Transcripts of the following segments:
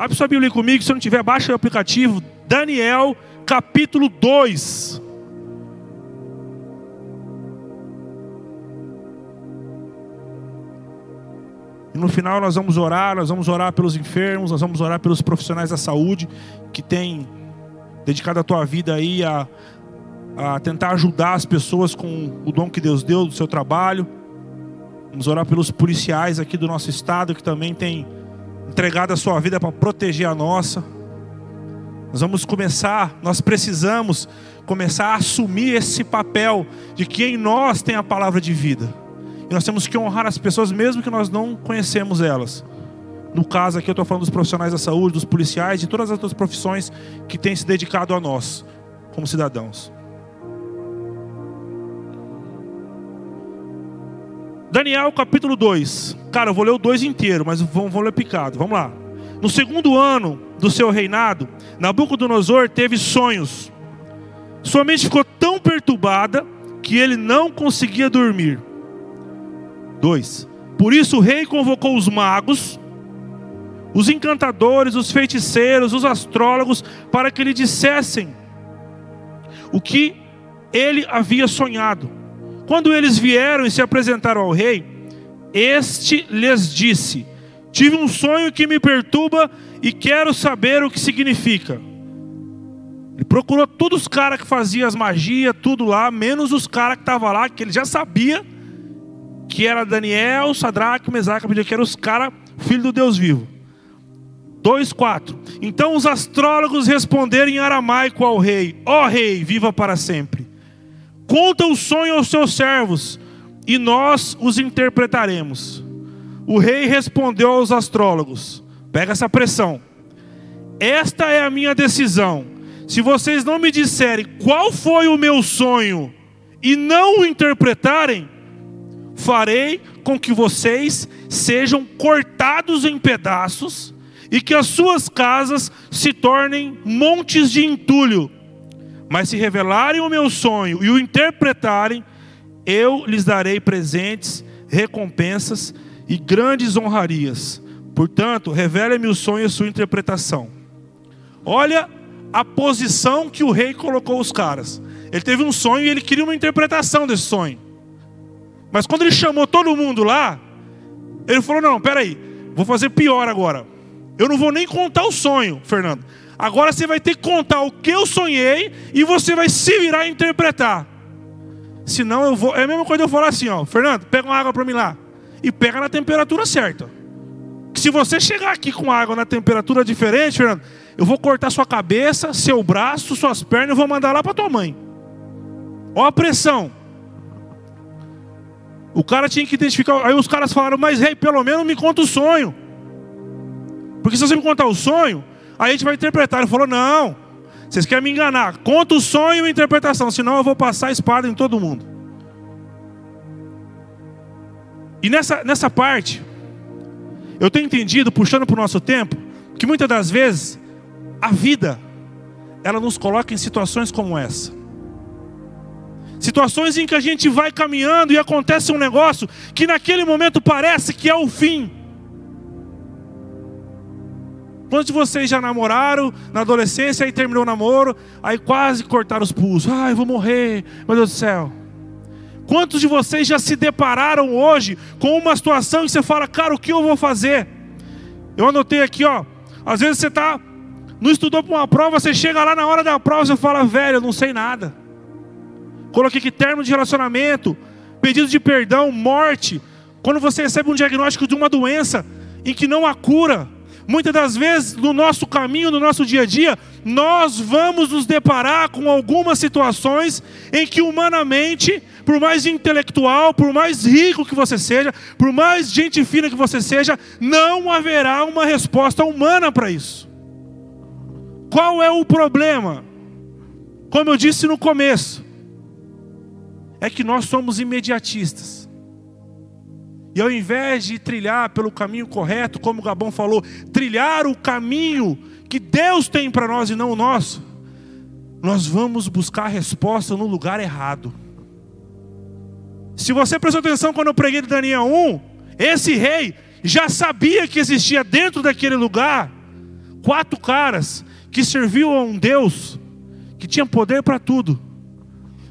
Abre sua Bíblia comigo, se não tiver, baixa o aplicativo. Daniel, capítulo 2. E no final nós vamos orar, nós vamos orar pelos enfermos, nós vamos orar pelos profissionais da saúde que têm dedicado a tua vida aí a, a tentar ajudar as pessoas com o dom que Deus deu do seu trabalho. Vamos orar pelos policiais aqui do nosso estado que também têm entregado a sua vida para proteger a nossa. Nós vamos começar, nós precisamos começar a assumir esse papel de que em nós tem a palavra de vida. E nós temos que honrar as pessoas, mesmo que nós não conhecemos elas. No caso aqui, eu estou falando dos profissionais da saúde, dos policiais, de todas as outras profissões que têm se dedicado a nós, como cidadãos. Daniel capítulo 2. Cara, eu vou ler o 2 inteiro, mas vamos, vamos ler picado. Vamos lá. No segundo ano do seu reinado, Nabucodonosor teve sonhos. Sua mente ficou tão perturbada que ele não conseguia dormir. 2. Por isso o rei convocou os magos, os encantadores, os feiticeiros, os astrólogos, para que lhe dissessem o que ele havia sonhado. Quando eles vieram e se apresentaram ao rei, este lhes disse: Tive um sonho que me perturba e quero saber o que significa. Ele procurou todos os caras que faziam as magias, tudo lá, menos os caras que estavam lá, que ele já sabia que era Daniel, Sadraque, Mesaque, que eram os caras, filho do Deus vivo. 2,4. Então os astrólogos responderam em aramaico ao rei: Ó oh, rei, viva para sempre. Conta o sonho aos seus servos, e nós os interpretaremos. O rei respondeu aos astrólogos: Pega essa pressão. Esta é a minha decisão. Se vocês não me disserem qual foi o meu sonho e não o interpretarem, farei com que vocês sejam cortados em pedaços e que as suas casas se tornem montes de entulho. Mas se revelarem o meu sonho e o interpretarem, eu lhes darei presentes, recompensas e grandes honrarias. Portanto, revele-me o sonho e sua interpretação. Olha a posição que o rei colocou os caras. Ele teve um sonho e ele queria uma interpretação desse sonho. Mas quando ele chamou todo mundo lá, ele falou: Não, peraí, vou fazer pior agora. Eu não vou nem contar o sonho, Fernando. Agora você vai ter que contar o que eu sonhei e você vai se virar e interpretar. Senão eu vou. É a mesma coisa eu falar assim, ó, Fernando, pega uma água para mim lá. E pega na temperatura certa. Se você chegar aqui com água na temperatura diferente, Fernando, eu vou cortar sua cabeça, seu braço, suas pernas e vou mandar lá para tua mãe. Ó a pressão. O cara tinha que identificar. Aí os caras falaram, mas rei, pelo menos me conta o sonho. Porque se você me contar o sonho, aí a gente vai interpretar. Ele falou, não, vocês querem me enganar. Conta o sonho e a interpretação, senão eu vou passar a espada em todo mundo. E nessa, nessa parte, eu tenho entendido, puxando para o nosso tempo, que muitas das vezes a vida, ela nos coloca em situações como essa. Situações em que a gente vai caminhando e acontece um negócio que naquele momento parece que é o fim. Quantos de vocês já namoraram na adolescência e terminou o namoro, aí quase cortaram os pulsos? Ai, vou morrer, meu Deus do céu. Quantos de vocês já se depararam hoje com uma situação que você fala, cara, o que eu vou fazer? Eu anotei aqui, ó. Às vezes você está, não estudou para uma prova, você chega lá na hora da prova, você fala, velho, eu não sei nada. Coloquei aqui termo de relacionamento, pedido de perdão, morte. Quando você recebe um diagnóstico de uma doença em que não há cura, muitas das vezes no nosso caminho, no nosso dia a dia, nós vamos nos deparar com algumas situações em que humanamente, por mais intelectual, por mais rico que você seja, por mais gente fina que você seja, não haverá uma resposta humana para isso. Qual é o problema? Como eu disse no começo, é que nós somos imediatistas. E ao invés de trilhar pelo caminho correto, como o Gabão falou, trilhar o caminho que Deus tem para nós e não o nosso, nós vamos buscar a resposta no lugar errado. Se você prestou atenção quando eu preguei de Daniel 1, esse rei já sabia que existia dentro daquele lugar Quatro caras que serviam a um Deus que tinha poder para tudo.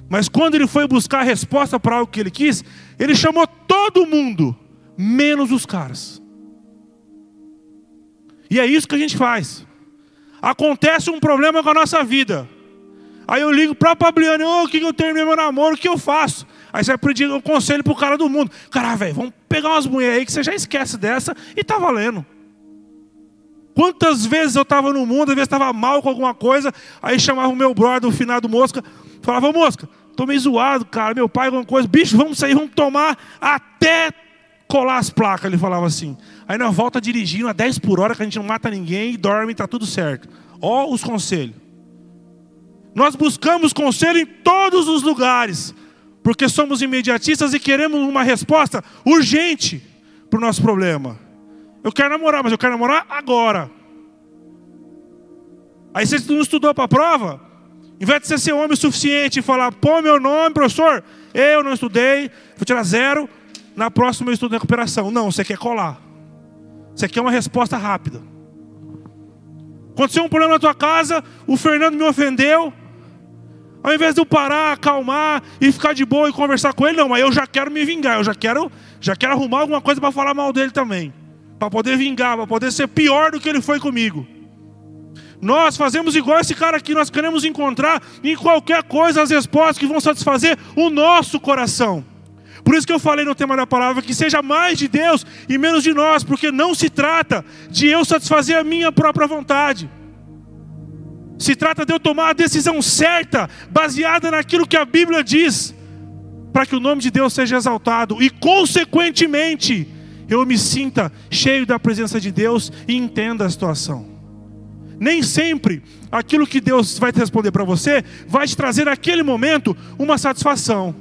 Mas quando ele foi buscar a resposta para algo que ele quis, ele chamou todo mundo, menos os caras. E é isso que a gente faz. Acontece um problema com a nossa vida. Aí eu ligo para a Pabliane, oh, o que, que eu terminei meu namoro, o que eu faço? Aí você vai pedir um conselho pro cara do mundo. Cara, velho, vamos pegar umas mulheres aí que você já esquece dessa e tá valendo. Quantas vezes eu estava no mundo, às vezes estava mal com alguma coisa, aí chamava o meu brother, o finado Mosca, falava, Mosca, tô meio zoado, cara, meu pai, alguma coisa, bicho, vamos sair, vamos tomar até colar as placas, ele falava assim. Aí nós volta dirigindo a 10 por hora, que a gente não mata ninguém, dorme, está tudo certo. Ó os conselhos. Nós buscamos conselho em todos os lugares, porque somos imediatistas e queremos uma resposta urgente para o nosso problema. Eu quero namorar, mas eu quero namorar agora. Aí você não estudou para a prova, em vez de você ser homem o suficiente e falar, pô, meu nome, professor, eu não estudei, vou tirar zero, na próxima eu estudo recuperação. Não, você quer colar. Você quer uma resposta rápida. Aconteceu um problema na tua casa, o Fernando me ofendeu. Ao invés de eu parar, acalmar e ficar de boa e conversar com ele, não, mas eu já quero me vingar, eu já quero, já quero arrumar alguma coisa para falar mal dele também para poder vingar, para poder ser pior do que ele foi comigo. Nós fazemos igual esse cara aqui, nós queremos encontrar em qualquer coisa as respostas que vão satisfazer o nosso coração. Por isso que eu falei no tema da palavra que seja mais de Deus e menos de nós, porque não se trata de eu satisfazer a minha própria vontade. Se trata de eu tomar a decisão certa, baseada naquilo que a Bíblia diz, para que o nome de Deus seja exaltado e, consequentemente, eu me sinta cheio da presença de Deus e entenda a situação. Nem sempre aquilo que Deus vai te responder para você vai te trazer naquele momento uma satisfação.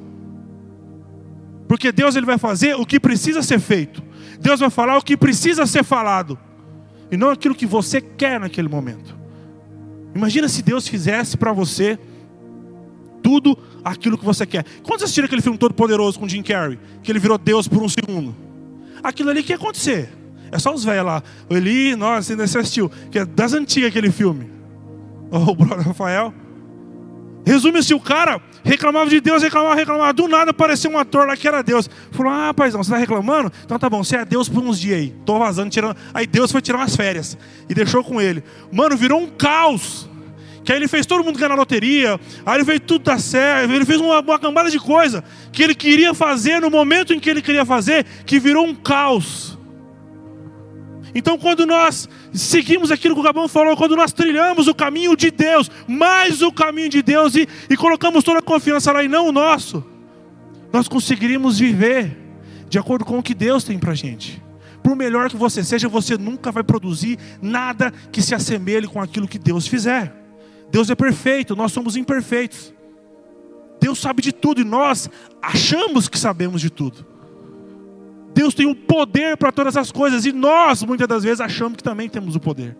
Porque Deus ele vai fazer o que precisa ser feito. Deus vai falar o que precisa ser falado. E não aquilo que você quer naquele momento. Imagina se Deus fizesse para você tudo aquilo que você quer. Quando você assistiu aquele filme Todo Poderoso com Jim Carrey? Que ele virou Deus por um segundo aquilo ali que ia acontecer. É só os velhos lá. O Eli, nossa, ainda assistiu. Que é das antigas aquele filme. O brother Rafael. Resume-se, o cara reclamava de Deus, reclamava, reclamava. Do nada apareceu um ator lá que era Deus. Falou: Ah, paizão, você está reclamando? Então tá bom, você é Deus por uns dias aí. Tô vazando, tirando. Aí Deus foi tirar umas férias. E deixou com ele. Mano, virou um caos. Que aí ele fez todo mundo ganhar na loteria. Aí ele fez tudo dar certo. Ele fez uma, uma cambada de coisa que ele queria fazer no momento em que ele queria fazer, que virou um caos. Então, quando nós seguimos aquilo que o Gabão falou, quando nós trilhamos o caminho de Deus, mais o caminho de Deus, e, e colocamos toda a confiança lá e não o nosso, nós conseguiríamos viver de acordo com o que Deus tem para gente. Por melhor que você seja, você nunca vai produzir nada que se assemelhe com aquilo que Deus fizer. Deus é perfeito, nós somos imperfeitos. Deus sabe de tudo e nós achamos que sabemos de tudo. Deus tem o poder para todas as coisas e nós, muitas das vezes, achamos que também temos o poder.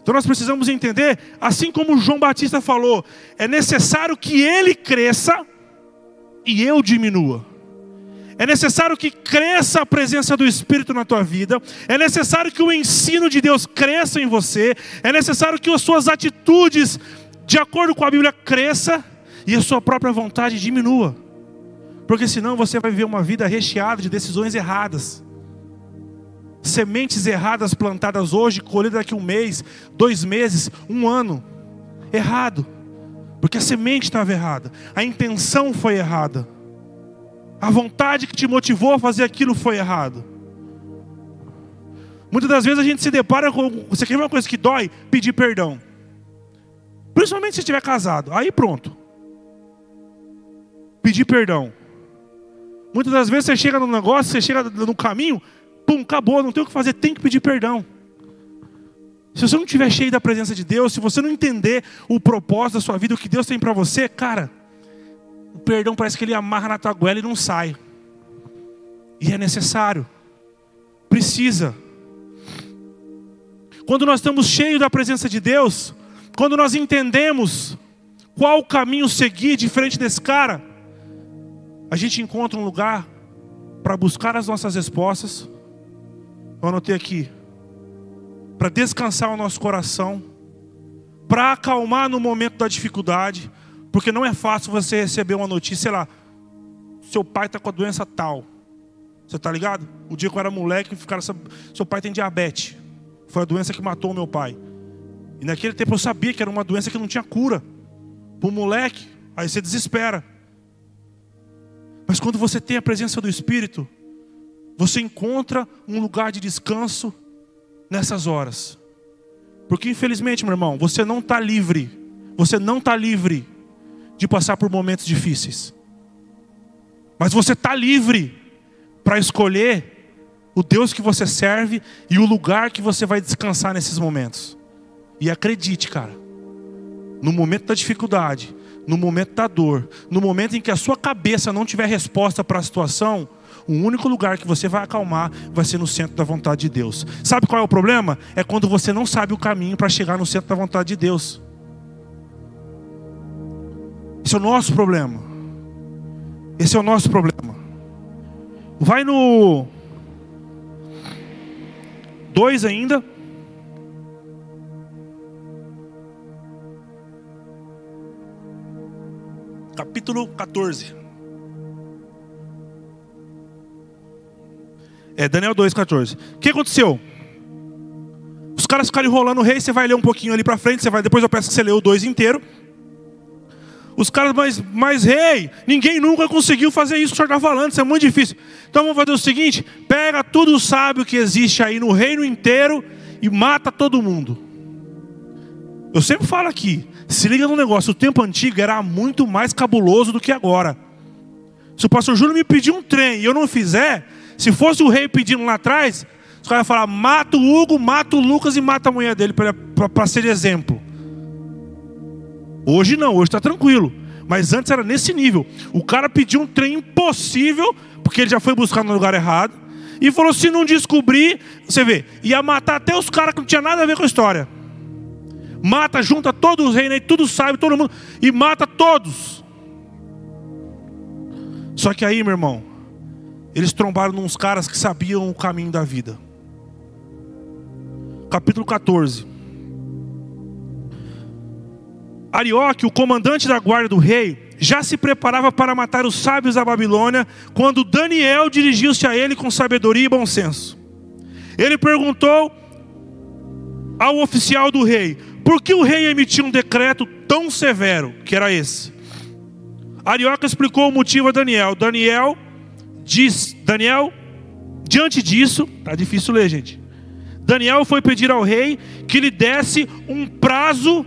Então nós precisamos entender, assim como João Batista falou, é necessário que ele cresça e eu diminua. É necessário que cresça a presença do Espírito na tua vida. É necessário que o ensino de Deus cresça em você. É necessário que as suas atitudes, de acordo com a Bíblia, cresça e a sua própria vontade diminua. Porque senão você vai viver uma vida recheada de decisões erradas. Sementes erradas plantadas hoje, colhidas daqui um mês, dois meses, um ano. Errado. Porque a semente estava errada. A intenção foi errada. A vontade que te motivou a fazer aquilo foi errado. Muitas das vezes a gente se depara com. Você quer uma coisa que dói? Pedir perdão. Principalmente se estiver casado. Aí pronto. Pedir perdão. Muitas das vezes você chega no negócio, você chega no caminho, pum, acabou, não tem o que fazer, tem que pedir perdão. Se você não estiver cheio da presença de Deus, se você não entender o propósito da sua vida, o que Deus tem para você, cara, o perdão parece que ele amarra na tua goela e não sai. E é necessário. Precisa. Quando nós estamos cheios da presença de Deus, quando nós entendemos qual caminho seguir de frente desse cara, a gente encontra um lugar para buscar as nossas respostas. Eu anotei aqui. para descansar o nosso coração, para acalmar no momento da dificuldade, porque não é fácil você receber uma notícia, sei lá, seu pai está com a doença tal. Você está ligado? O dia que eu era moleque, ficaram, seu pai tem diabetes. Foi a doença que matou o meu pai. E naquele tempo eu sabia que era uma doença que não tinha cura. Para o moleque, aí você desespera. Mas quando você tem a presença do Espírito, você encontra um lugar de descanso nessas horas. Porque infelizmente, meu irmão, você não está livre. Você não está livre de passar por momentos difíceis. Mas você está livre para escolher o Deus que você serve e o lugar que você vai descansar nesses momentos. E acredite, cara, no momento da dificuldade, no momento da dor, no momento em que a sua cabeça não tiver resposta para a situação, o único lugar que você vai acalmar vai ser no centro da vontade de Deus. Sabe qual é o problema? É quando você não sabe o caminho para chegar no centro da vontade de Deus. Esse é o nosso problema. Esse é o nosso problema. Vai no 2 ainda. Capítulo 14. É, Daniel 2,14. O que aconteceu? Os caras ficaram enrolando o rei, você vai ler um pouquinho ali para frente, você vai, depois eu peço que você lê o 2 inteiro. Os caras, mas, mas rei, ninguém nunca conseguiu fazer isso que o senhor está falando, isso é muito difícil. Então vamos fazer o seguinte: pega tudo o sábio que existe aí no reino inteiro e mata todo mundo. Eu sempre falo aqui, se liga no negócio, o tempo antigo era muito mais cabuloso do que agora. Se o pastor Júlio me pedir um trem e eu não fizer, se fosse o rei pedindo lá atrás, os caras iam falar: mata o Hugo, mata o Lucas e mata a mulher dele para ser exemplo. Hoje não, hoje está tranquilo. Mas antes era nesse nível. O cara pediu um trem impossível, porque ele já foi buscar no lugar errado. E falou: se não descobrir, você vê, ia matar até os caras que não tinha nada a ver com a história mata, junta todos os reinos, tudo sabe, todo mundo, e mata todos. Só que aí, meu irmão, eles trombaram uns caras que sabiam o caminho da vida. Capítulo 14. Arioque, o comandante da guarda do rei, já se preparava para matar os sábios da Babilônia, quando Daniel dirigiu-se a ele com sabedoria e bom senso. Ele perguntou ao oficial do rei: por que o rei emitiu um decreto tão severo, que era esse? Arioca explicou o motivo a Daniel. Daniel diz, Daniel, diante disso, tá difícil ler, gente. Daniel foi pedir ao rei que lhe desse um prazo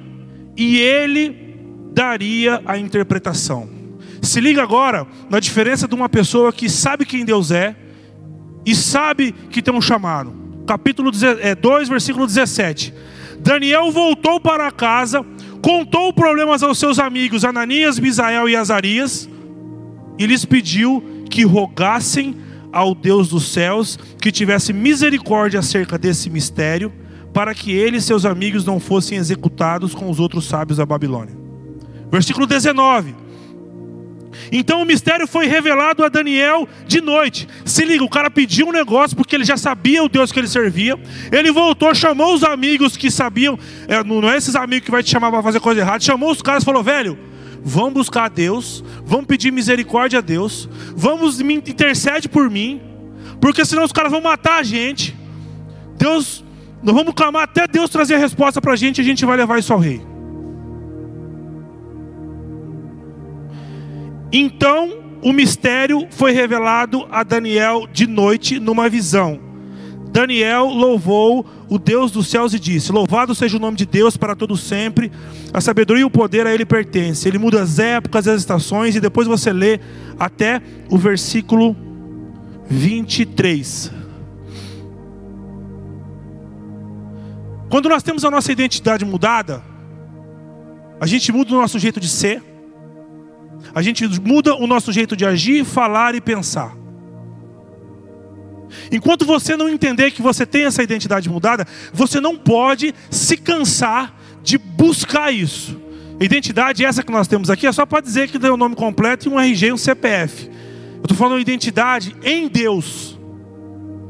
e ele daria a interpretação. Se liga agora na diferença de uma pessoa que sabe quem Deus é e sabe que tem um chamado. Capítulo 2, é, versículo 17. Daniel voltou para casa, contou problemas aos seus amigos Ananias, Misael e Azarias, e lhes pediu que rogassem ao Deus dos céus que tivesse misericórdia acerca desse mistério, para que ele e seus amigos não fossem executados com os outros sábios da Babilônia. Versículo 19. Então o mistério foi revelado a Daniel de noite. Se liga, o cara pediu um negócio porque ele já sabia o Deus que ele servia. Ele voltou, chamou os amigos que sabiam, é, não é esses amigos que vai te chamar para fazer coisa errada. Chamou os caras e falou: velho, vamos buscar a Deus, vamos pedir misericórdia a Deus, vamos intercede por mim, porque senão os caras vão matar a gente. Deus, nós vamos clamar até Deus trazer a resposta para a gente e a gente vai levar isso ao rei. Então o mistério foi revelado a Daniel de noite numa visão. Daniel louvou o Deus dos céus e disse: Louvado seja o nome de Deus para todo sempre. A sabedoria e o poder a ele pertence. Ele muda as épocas e as estações e depois você lê até o versículo 23. Quando nós temos a nossa identidade mudada, a gente muda o nosso jeito de ser a gente muda o nosso jeito de agir, falar e pensar. Enquanto você não entender que você tem essa identidade mudada, você não pode se cansar de buscar isso. Identidade essa que nós temos aqui é só para dizer que tem o um nome completo e um RG e um CPF. Eu estou falando identidade em Deus.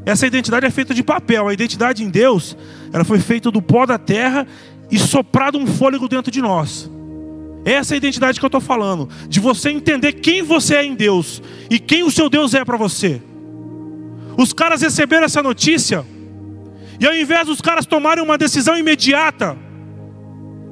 Essa identidade é feita de papel. A identidade em Deus, ela foi feita do pó da terra e soprado um fôlego dentro de nós. Essa é a identidade que eu estou falando. De você entender quem você é em Deus e quem o seu Deus é para você. Os caras receberam essa notícia e ao invés dos caras tomarem uma decisão imediata,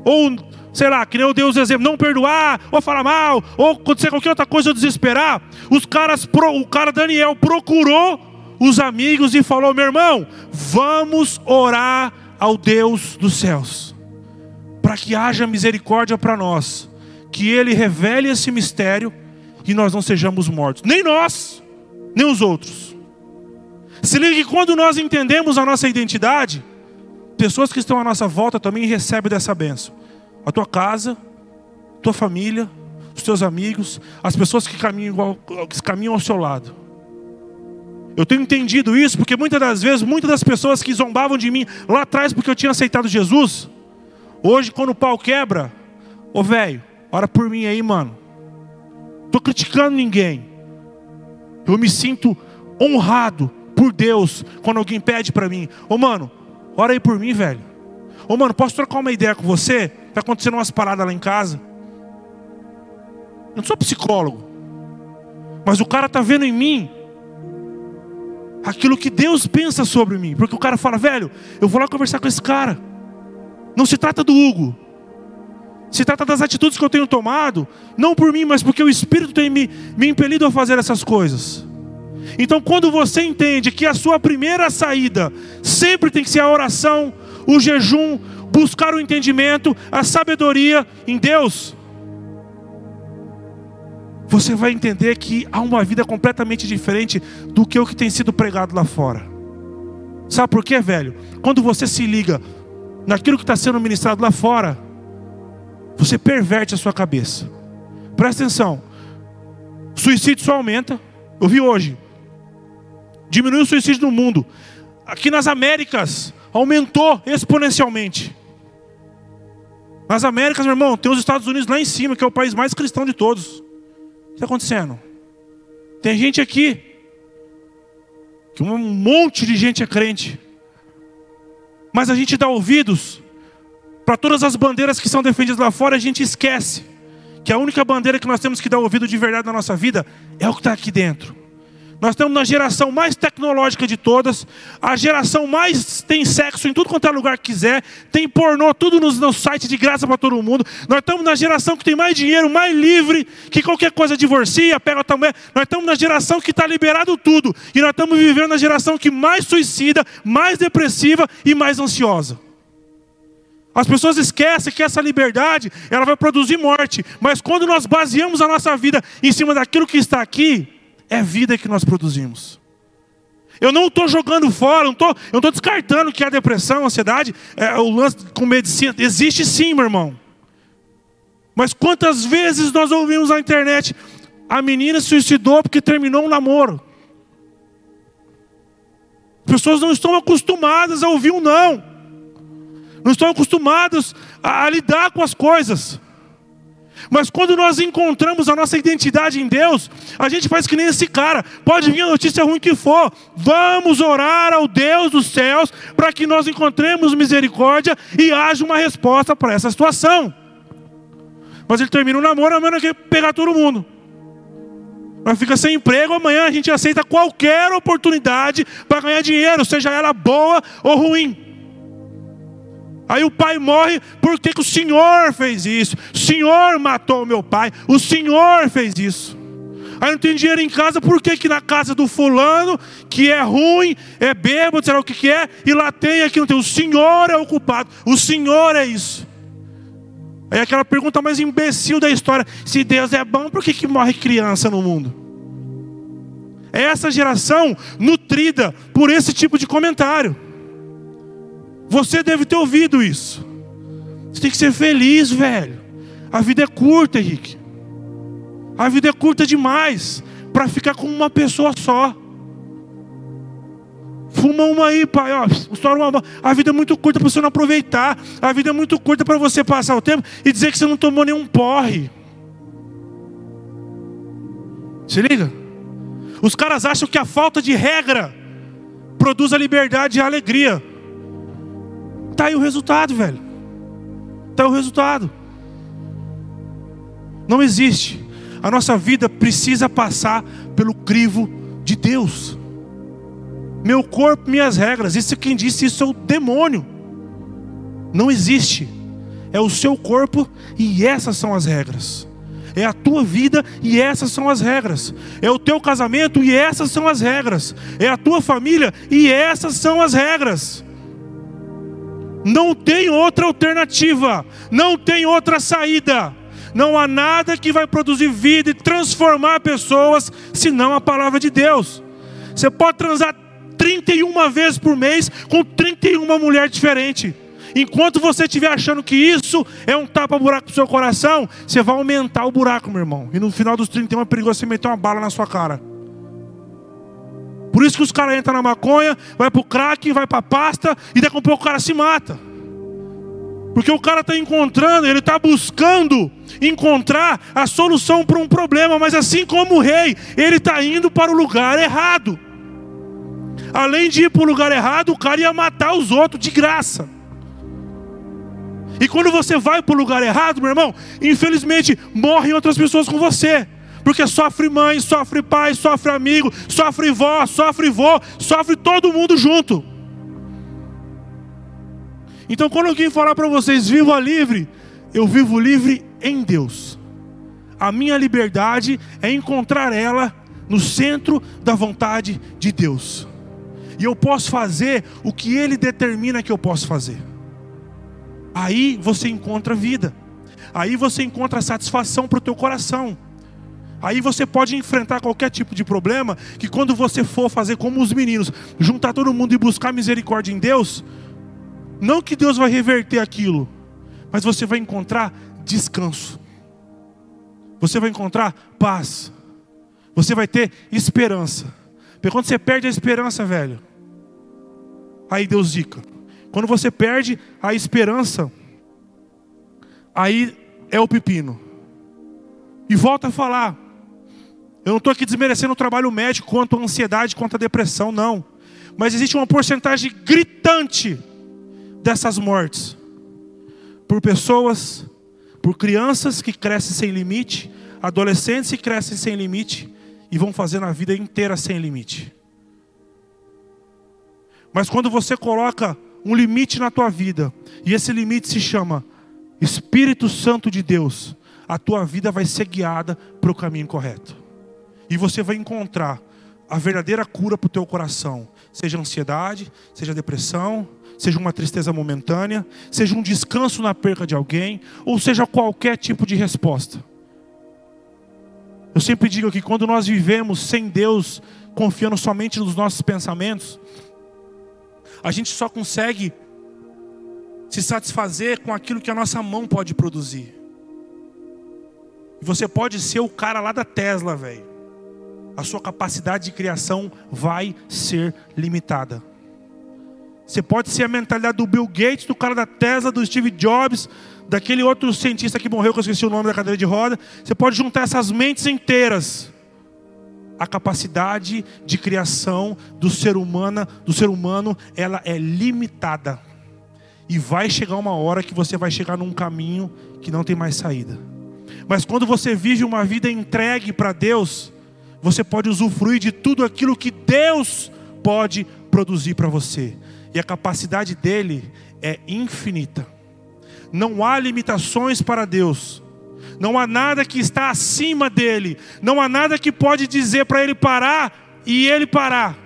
ou sei lá, que nem o Deus exemplo, não perdoar, ou falar mal, ou acontecer qualquer outra coisa, ou desesperar, os caras, o cara Daniel procurou os amigos e falou: meu irmão, vamos orar ao Deus dos céus, para que haja misericórdia para nós, que Ele revele esse mistério e nós não sejamos mortos, nem nós, nem os outros. Se liga que quando nós entendemos a nossa identidade, pessoas que estão à nossa volta também recebem dessa benção. A tua casa, tua família, os teus amigos, as pessoas que caminham, que caminham ao seu lado. Eu tenho entendido isso porque muitas das vezes, muitas das pessoas que zombavam de mim lá atrás porque eu tinha aceitado Jesus, hoje quando o pau quebra, ô velho, ora por mim aí, mano. Tô criticando ninguém. Eu me sinto honrado por Deus quando alguém pede para mim: Ô mano, ora aí por mim, velho. Ô mano, posso trocar uma ideia com você? Está acontecendo umas paradas lá em casa. Eu não sou psicólogo, mas o cara está vendo em mim aquilo que Deus pensa sobre mim. Porque o cara fala, velho, eu vou lá conversar com esse cara. Não se trata do Hugo. Se trata das atitudes que eu tenho tomado, não por mim, mas porque o Espírito tem me, me impelido a fazer essas coisas. Então, quando você entende que a sua primeira saída sempre tem que ser a oração, o jejum, buscar o entendimento, a sabedoria em Deus, você vai entender que há uma vida completamente diferente do que o que tem sido pregado lá fora. Sabe por quê, velho? Quando você se liga naquilo que está sendo ministrado lá fora, você perverte a sua cabeça. Presta atenção. Suicídio só aumenta. Eu vi hoje diminuiu o suicídio no mundo. Aqui nas Américas, aumentou exponencialmente. Nas Américas, meu irmão, tem os Estados Unidos lá em cima, que é o país mais cristão de todos. O que está acontecendo? Tem gente aqui, que um monte de gente é crente, mas a gente dá ouvidos para todas as bandeiras que são defendidas lá fora, a gente esquece que a única bandeira que nós temos que dar ouvido de verdade na nossa vida é o que está aqui dentro. Nós estamos na geração mais tecnológica de todas, a geração mais tem sexo em tudo quanto é lugar que quiser, tem pornô tudo nos, nos sites de graça para todo mundo. Nós estamos na geração que tem mais dinheiro, mais livre, que qualquer coisa divorcia, pega mulher. Nós estamos na geração que está liberado tudo. E nós estamos vivendo na geração que mais suicida, mais depressiva e mais ansiosa. As pessoas esquecem que essa liberdade ela vai produzir morte, mas quando nós baseamos a nossa vida em cima daquilo que está aqui, é vida que nós produzimos. Eu não estou jogando fora, não tô, eu não estou descartando que a depressão, a ansiedade, é, o lance com medicina. Existe sim, meu irmão. Mas quantas vezes nós ouvimos na internet, a menina se suicidou porque terminou um namoro. As pessoas não estão acostumadas a ouvir um não. Não estão acostumadas a, a lidar com as coisas. Mas quando nós encontramos a nossa identidade em Deus, a gente faz que nem esse cara. Pode vir a notícia ruim que for. Vamos orar ao Deus dos céus para que nós encontremos misericórdia e haja uma resposta para essa situação. Mas ele termina o namoro, amanhã quer pegar todo mundo. Nós fica sem emprego, amanhã a gente aceita qualquer oportunidade para ganhar dinheiro, seja ela boa ou ruim. Aí o pai morre, por que, o Senhor fez isso? O Senhor matou meu pai, o Senhor fez isso. Aí não tem dinheiro em casa, por que, que na casa do fulano, que é ruim, é bêbado, será o que, que é, e lá tem, aqui não tem. O Senhor é o culpado, o Senhor é isso. Aí aquela pergunta mais imbecil da história: se Deus é bom, por que, que morre criança no mundo? É essa geração nutrida por esse tipo de comentário. Você deve ter ouvido isso. Você tem que ser feliz, velho. A vida é curta, Henrique. A vida é curta demais para ficar com uma pessoa só. Fuma uma aí, pai. Ó, uma... A vida é muito curta para você não aproveitar. A vida é muito curta para você passar o tempo e dizer que você não tomou nenhum porre. Se liga? Os caras acham que a falta de regra produz a liberdade e a alegria. Tá aí o resultado, velho. Tá aí o resultado. Não existe. A nossa vida precisa passar pelo crivo de Deus. Meu corpo, minhas regras. Isso quem disse isso é o demônio. Não existe. É o seu corpo e essas são as regras. É a tua vida e essas são as regras. É o teu casamento e essas são as regras. É a tua família e essas são as regras. Não tem outra alternativa, não tem outra saída. Não há nada que vai produzir vida e transformar pessoas senão a palavra de Deus. Você pode transar 31 vezes por mês com 31 mulheres diferentes. Enquanto você estiver achando que isso é um tapa-buraco pro seu coração, você vai aumentar o buraco, meu irmão. E no final dos 31 é perigoso você meter uma bala na sua cara. Por isso que os caras entram na maconha, vai pro crack, vai pra pasta, e daqui a pouco o cara se mata. Porque o cara está encontrando, ele está buscando encontrar a solução para um problema, mas assim como o rei, ele está indo para o lugar errado. Além de ir para o lugar errado, o cara ia matar os outros de graça. E quando você vai para o lugar errado, meu irmão, infelizmente morrem outras pessoas com você. Porque sofre mãe, sofre pai, sofre amigo, sofre vó, sofre vô, sofre todo mundo junto. Então, quando alguém falar para vocês, viva livre, eu vivo livre em Deus. A minha liberdade é encontrar ela no centro da vontade de Deus. E eu posso fazer o que Ele determina que eu posso fazer. Aí você encontra vida. Aí você encontra satisfação para o teu coração. Aí você pode enfrentar qualquer tipo de problema, que quando você for fazer como os meninos, juntar todo mundo e buscar misericórdia em Deus, não que Deus vai reverter aquilo, mas você vai encontrar descanso. Você vai encontrar paz. Você vai ter esperança. Porque quando você perde a esperança, velho, aí Deus dica. Quando você perde a esperança, aí é o pepino. E volta a falar. Eu não estou aqui desmerecendo o trabalho médico quanto a ansiedade, quanto a depressão, não. Mas existe uma porcentagem gritante dessas mortes por pessoas, por crianças que crescem sem limite, adolescentes que crescem sem limite e vão fazendo a vida inteira sem limite. Mas quando você coloca um limite na tua vida, e esse limite se chama Espírito Santo de Deus, a tua vida vai ser guiada para o caminho correto. E você vai encontrar a verdadeira cura para o teu coração, seja ansiedade, seja depressão, seja uma tristeza momentânea, seja um descanso na perca de alguém, ou seja qualquer tipo de resposta. Eu sempre digo que quando nós vivemos sem Deus, confiando somente nos nossos pensamentos, a gente só consegue se satisfazer com aquilo que a nossa mão pode produzir. E você pode ser o cara lá da Tesla, velho. A sua capacidade de criação vai ser limitada. Você pode ser a mentalidade do Bill Gates, do cara da Tesla, do Steve Jobs, daquele outro cientista que morreu, que eu esqueci o nome da cadeira de roda. Você pode juntar essas mentes inteiras. A capacidade de criação do ser humano, do ser humano, ela é limitada. E vai chegar uma hora que você vai chegar num caminho que não tem mais saída. Mas quando você vive uma vida entregue para Deus, você pode usufruir de tudo aquilo que Deus pode produzir para você e a capacidade dele é infinita. Não há limitações para Deus. Não há nada que está acima dele. Não há nada que pode dizer para ele parar e ele parar.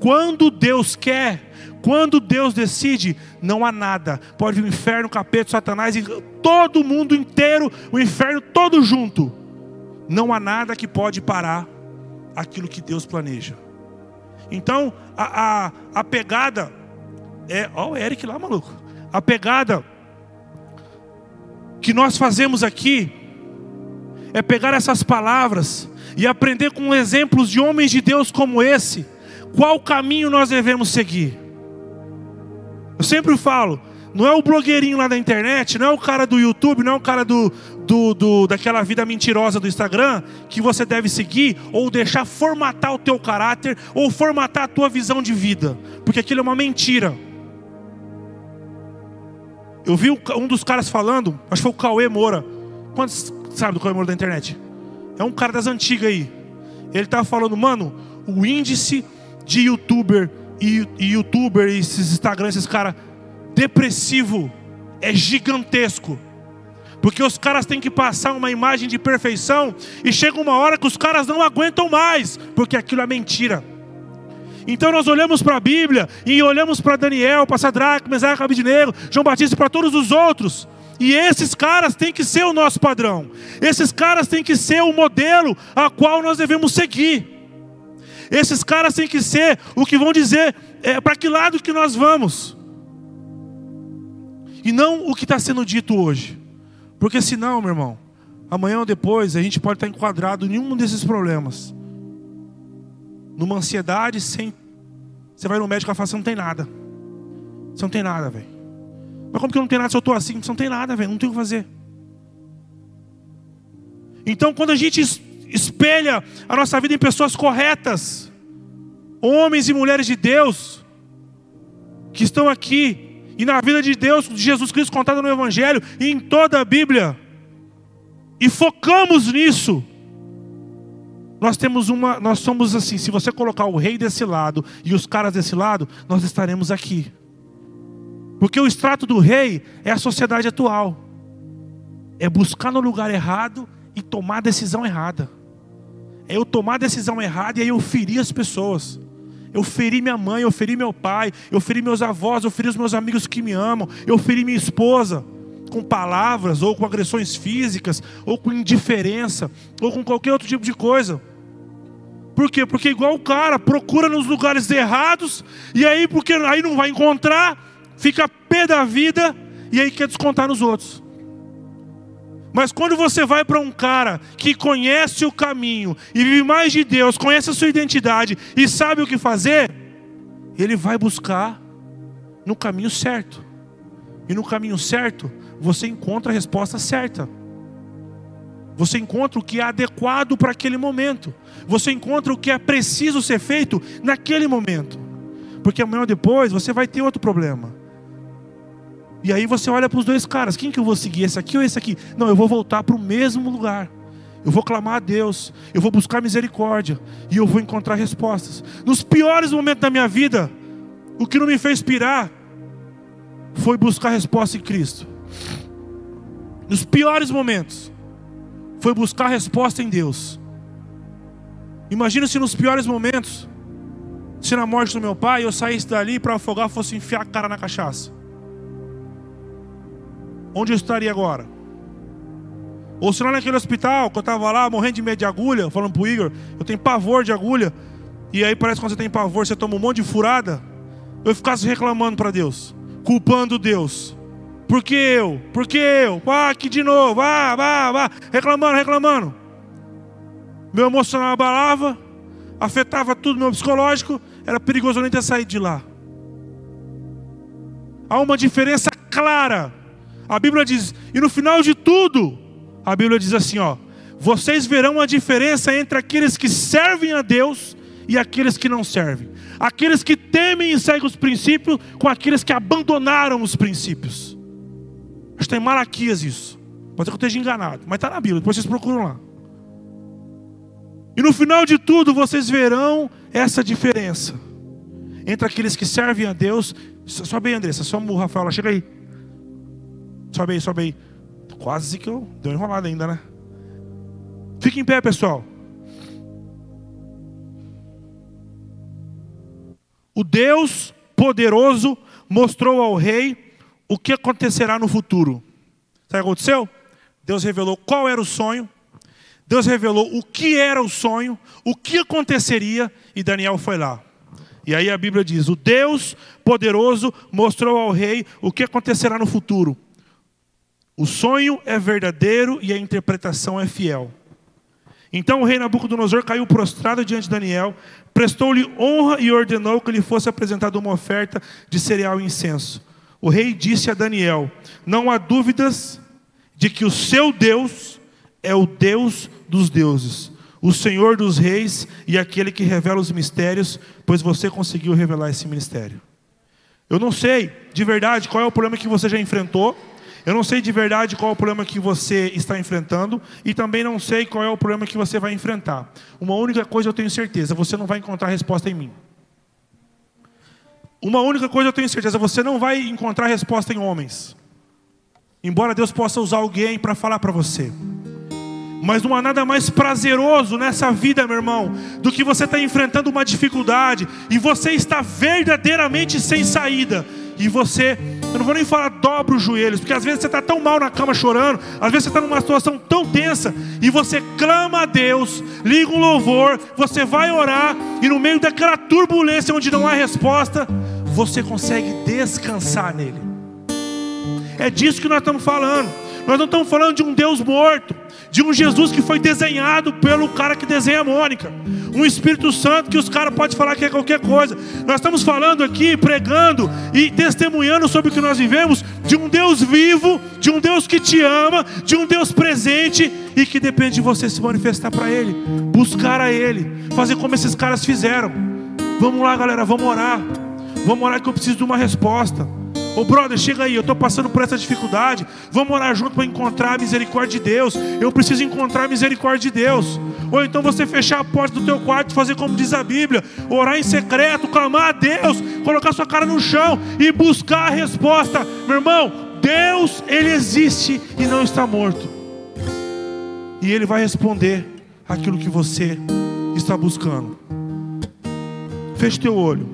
Quando Deus quer, quando Deus decide, não há nada. Pode vir o inferno, o capeta, o satanás e todo mundo inteiro, o inferno todo junto. Não há nada que pode parar aquilo que Deus planeja. Então, a, a, a pegada é. Ó, o Eric lá, maluco. A pegada que nós fazemos aqui é pegar essas palavras e aprender com exemplos de homens de Deus como esse, qual caminho nós devemos seguir. sempre falo, não é o blogueirinho lá da internet, não é o cara do YouTube, não é o cara do, do, do, daquela vida mentirosa do Instagram que você deve seguir ou deixar formatar o teu caráter ou formatar a tua visão de vida, porque aquilo é uma mentira. Eu vi um dos caras falando, acho que foi o Cauê Moura. Quantos sabem do Cauê Moura da internet? É um cara das antigas aí. Ele estava falando, mano, o índice de youtuber e, e youtuber, esses Instagram, esses caras depressivo é gigantesco. Porque os caras têm que passar uma imagem de perfeição e chega uma hora que os caras não aguentam mais, porque aquilo é mentira. Então nós olhamos para a Bíblia e olhamos para Daniel, para Sadraque, Mesaque, Abidnego, João Batista, para todos os outros. E esses caras têm que ser o nosso padrão. Esses caras têm que ser o modelo a qual nós devemos seguir. Esses caras têm que ser o que vão dizer é, para que lado que nós vamos e não o que está sendo dito hoje. Porque senão, meu irmão, amanhã ou depois a gente pode estar enquadrado em um desses problemas. Numa ansiedade sem. Você vai no médico e fala, você não tem nada. Você não tem nada, velho. Mas como que eu não tenho nada se eu estou assim? Você não tem nada, velho. Não tem o que fazer. Então, quando a gente espelha a nossa vida em pessoas corretas, homens e mulheres de Deus, que estão aqui e na vida de Deus, de Jesus Cristo contada no Evangelho e em toda a Bíblia, e focamos nisso, nós temos uma, nós somos assim, se você colocar o rei desse lado e os caras desse lado, nós estaremos aqui. Porque o extrato do rei é a sociedade atual. É buscar no lugar errado e tomar a decisão errada. É eu tomar a decisão errada e aí eu ferir as pessoas. Eu feri minha mãe, eu feri meu pai, eu feri meus avós, eu feri os meus amigos que me amam, eu feri minha esposa com palavras, ou com agressões físicas, ou com indiferença, ou com qualquer outro tipo de coisa. Por quê? Porque igual o cara procura nos lugares errados, e aí porque aí não vai encontrar, fica pé da vida, e aí quer descontar nos outros. Mas quando você vai para um cara que conhece o caminho e vive mais de Deus, conhece a sua identidade e sabe o que fazer, ele vai buscar no caminho certo. E no caminho certo, você encontra a resposta certa. Você encontra o que é adequado para aquele momento. Você encontra o que é preciso ser feito naquele momento. Porque amanhã ou depois você vai ter outro problema. E aí você olha para os dois caras: quem que eu vou seguir, esse aqui ou esse aqui? Não, eu vou voltar para o mesmo lugar. Eu vou clamar a Deus, eu vou buscar misericórdia e eu vou encontrar respostas. Nos piores momentos da minha vida, o que não me fez pirar foi buscar resposta em Cristo. Nos piores momentos, foi buscar resposta em Deus. Imagina se nos piores momentos, se na morte do meu pai eu saísse dali para afogar, fosse enfiar a cara na cachaça onde eu estaria agora? Ou se lá naquele hospital, que eu estava lá morrendo de medo de agulha, falando pro Igor, eu tenho pavor de agulha, e aí parece que quando você tem pavor, você toma um monte de furada, eu ficasse reclamando para Deus, culpando Deus. Por que eu? Por que eu? Ah, que de novo, vá, vá, vá, reclamando, reclamando. Meu emocional abalava, afetava tudo, meu psicológico, era perigoso eu nem ter saído de lá. Há uma diferença clara a Bíblia diz, e no final de tudo, a Bíblia diz assim: ó, vocês verão a diferença entre aqueles que servem a Deus e aqueles que não servem. Aqueles que temem e seguem os princípios com aqueles que abandonaram os princípios. Acho que está em Malaquias isso. Pode ser que eu esteja enganado, mas está na Bíblia, depois vocês procuram lá. E no final de tudo, vocês verão essa diferença entre aqueles que servem a Deus. Sobe aí, Andressa, só o Rafael, chega aí. Sobe aí, sobe aí. Quase que eu deu enrolada ainda, né? Fique em pé, pessoal. O Deus poderoso mostrou ao rei o que acontecerá no futuro. Sabe o que aconteceu? Deus revelou qual era o sonho, Deus revelou o que era o sonho, o que aconteceria, e Daniel foi lá. E aí a Bíblia diz: O Deus poderoso mostrou ao rei o que acontecerá no futuro. O sonho é verdadeiro e a interpretação é fiel. Então o rei Nabucodonosor caiu prostrado diante de Daniel, prestou-lhe honra e ordenou que lhe fosse apresentada uma oferta de cereal e incenso. o rei disse a Daniel: Não há dúvidas de que o seu Deus é o Deus dos deuses, o Senhor dos reis e aquele que revela os mistérios, pois você conseguiu revelar esse mistério. Eu não sei de verdade qual é o problema que você já enfrentou. Eu não sei de verdade qual é o problema que você está enfrentando e também não sei qual é o problema que você vai enfrentar. Uma única coisa eu tenho certeza: você não vai encontrar resposta em mim. Uma única coisa eu tenho certeza: você não vai encontrar resposta em homens. Embora Deus possa usar alguém para falar para você. Mas não há nada mais prazeroso nessa vida, meu irmão, do que você estar tá enfrentando uma dificuldade e você está verdadeiramente sem saída. E você, eu não vou nem falar dobra os joelhos, porque às vezes você está tão mal na cama chorando, às vezes você está numa situação tão tensa, e você clama a Deus, liga um louvor, você vai orar, e no meio daquela turbulência onde não há resposta, você consegue descansar nele. É disso que nós estamos falando. Nós não estamos falando de um Deus morto, de um Jesus que foi desenhado pelo cara que desenha a Mônica, um Espírito Santo que os caras podem falar que é qualquer coisa. Nós estamos falando aqui, pregando e testemunhando sobre o que nós vivemos, de um Deus vivo, de um Deus que te ama, de um Deus presente e que depende de você se manifestar para Ele, buscar a Ele, fazer como esses caras fizeram. Vamos lá, galera, vamos orar. Vamos orar que eu preciso de uma resposta. Ô brother, chega aí, eu estou passando por essa dificuldade. Vamos orar junto para encontrar a misericórdia de Deus. Eu preciso encontrar a misericórdia de Deus. Ou então você fechar a porta do teu quarto fazer como diz a Bíblia: orar em secreto, clamar a Deus, colocar sua cara no chão e buscar a resposta. Meu irmão, Deus, Ele existe e não está morto. E Ele vai responder aquilo que você está buscando. Feche teu olho.